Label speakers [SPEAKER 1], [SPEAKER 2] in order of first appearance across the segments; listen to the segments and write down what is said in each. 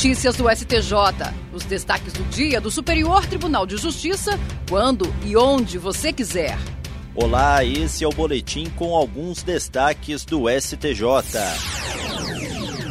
[SPEAKER 1] Notícias do STJ. Os destaques do dia do Superior Tribunal de Justiça, quando e onde você quiser.
[SPEAKER 2] Olá, esse é o boletim com alguns destaques do STJ.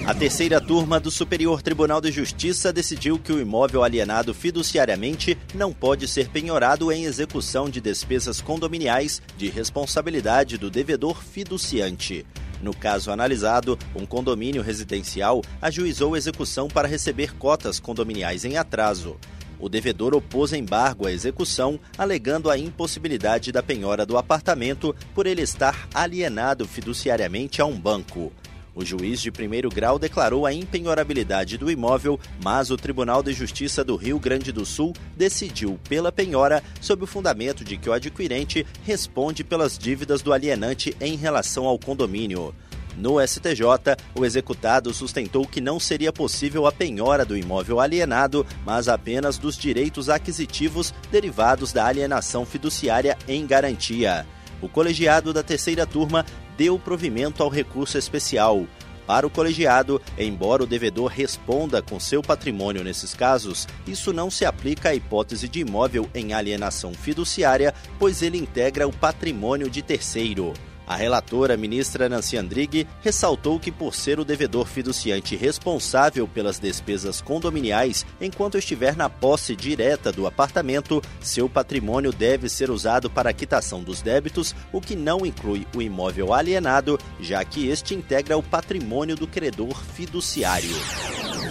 [SPEAKER 2] A terceira turma do Superior Tribunal de Justiça decidiu que o imóvel alienado fiduciariamente não pode ser penhorado em execução de despesas condominiais de responsabilidade do devedor fiduciante. No caso analisado, um condomínio residencial ajuizou execução para receber cotas condominiais em atraso. O devedor opôs embargo à execução, alegando a impossibilidade da penhora do apartamento por ele estar alienado fiduciariamente a um banco. O juiz de primeiro grau declarou a impenhorabilidade do imóvel, mas o Tribunal de Justiça do Rio Grande do Sul decidiu pela penhora sob o fundamento de que o adquirente responde pelas dívidas do alienante em relação ao condomínio. No STJ, o executado sustentou que não seria possível a penhora do imóvel alienado, mas apenas dos direitos aquisitivos derivados da alienação fiduciária em garantia. O colegiado da terceira turma deu provimento ao recurso especial. Para o colegiado, embora o devedor responda com seu patrimônio nesses casos, isso não se aplica à hipótese de imóvel em alienação fiduciária, pois ele integra o patrimônio de terceiro. A relatora, ministra Nancy Andrighi, ressaltou que, por ser o devedor fiduciante responsável pelas despesas condominiais enquanto estiver na posse direta do apartamento, seu patrimônio deve ser usado para a quitação dos débitos, o que não inclui o imóvel alienado, já que este integra o patrimônio do credor fiduciário.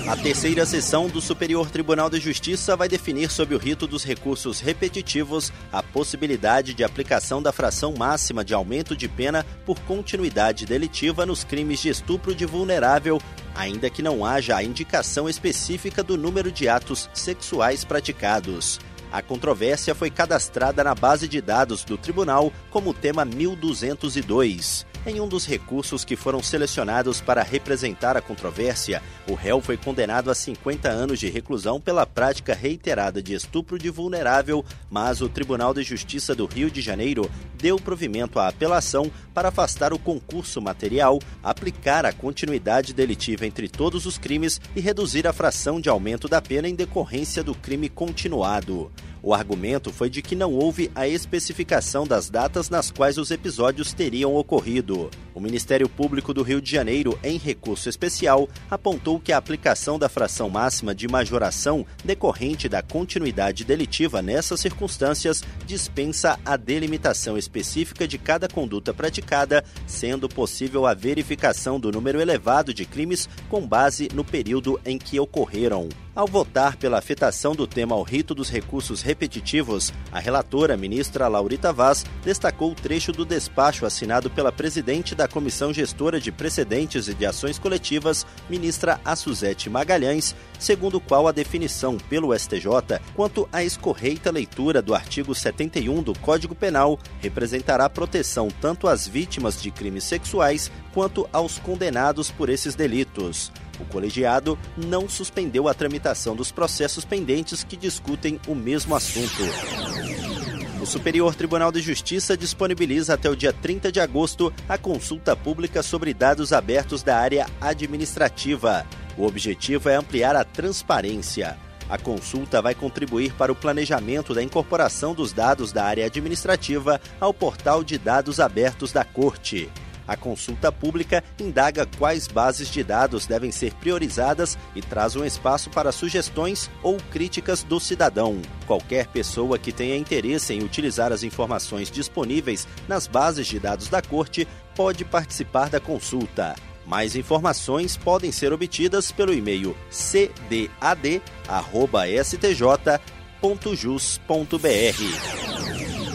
[SPEAKER 2] A terceira sessão do Superior Tribunal de Justiça vai definir sob o rito dos recursos repetitivos a possibilidade de aplicação da fração máxima de aumento de pena por continuidade delitiva nos crimes de estupro de vulnerável, ainda que não haja a indicação específica do número de atos sexuais praticados. A controvérsia foi cadastrada na base de dados do tribunal como tema 1202. Em um dos recursos que foram selecionados para representar a controvérsia, o réu foi condenado a 50 anos de reclusão pela prática reiterada de estupro de vulnerável, mas o Tribunal de Justiça do Rio de Janeiro deu provimento à apelação para afastar o concurso material, aplicar a continuidade delitiva entre todos os crimes e reduzir a fração de aumento da pena em decorrência do crime continuado. O argumento foi de que não houve a especificação das datas nas quais os episódios teriam ocorrido. O Ministério Público do Rio de Janeiro, em recurso especial, apontou que a aplicação da fração máxima de majoração decorrente da continuidade delitiva nessas circunstâncias dispensa a delimitação específica de cada conduta praticada, sendo possível a verificação do número elevado de crimes com base no período em que ocorreram. Ao votar pela afetação do tema ao rito dos recursos repetitivos, a relatora, ministra Laurita Vaz, destacou o trecho do despacho assinado pela presidente Comissão Gestora de Precedentes e de Ações Coletivas, ministra Assuzete Magalhães, segundo o qual a definição pelo STJ quanto à escorreita leitura do artigo 71 do Código Penal representará proteção tanto às vítimas de crimes sexuais quanto aos condenados por esses delitos. O colegiado não suspendeu a tramitação dos processos pendentes que discutem o mesmo assunto. O Superior Tribunal de Justiça disponibiliza até o dia 30 de agosto a consulta pública sobre dados abertos da área administrativa. O objetivo é ampliar a transparência. A consulta vai contribuir para o planejamento da incorporação dos dados da área administrativa ao portal de dados abertos da Corte. A consulta pública indaga quais bases de dados devem ser priorizadas e traz um espaço para sugestões ou críticas do cidadão. Qualquer pessoa que tenha interesse em utilizar as informações disponíveis nas bases de dados da Corte pode participar da consulta. Mais informações podem ser obtidas pelo e-mail cdad.stj.jus.br.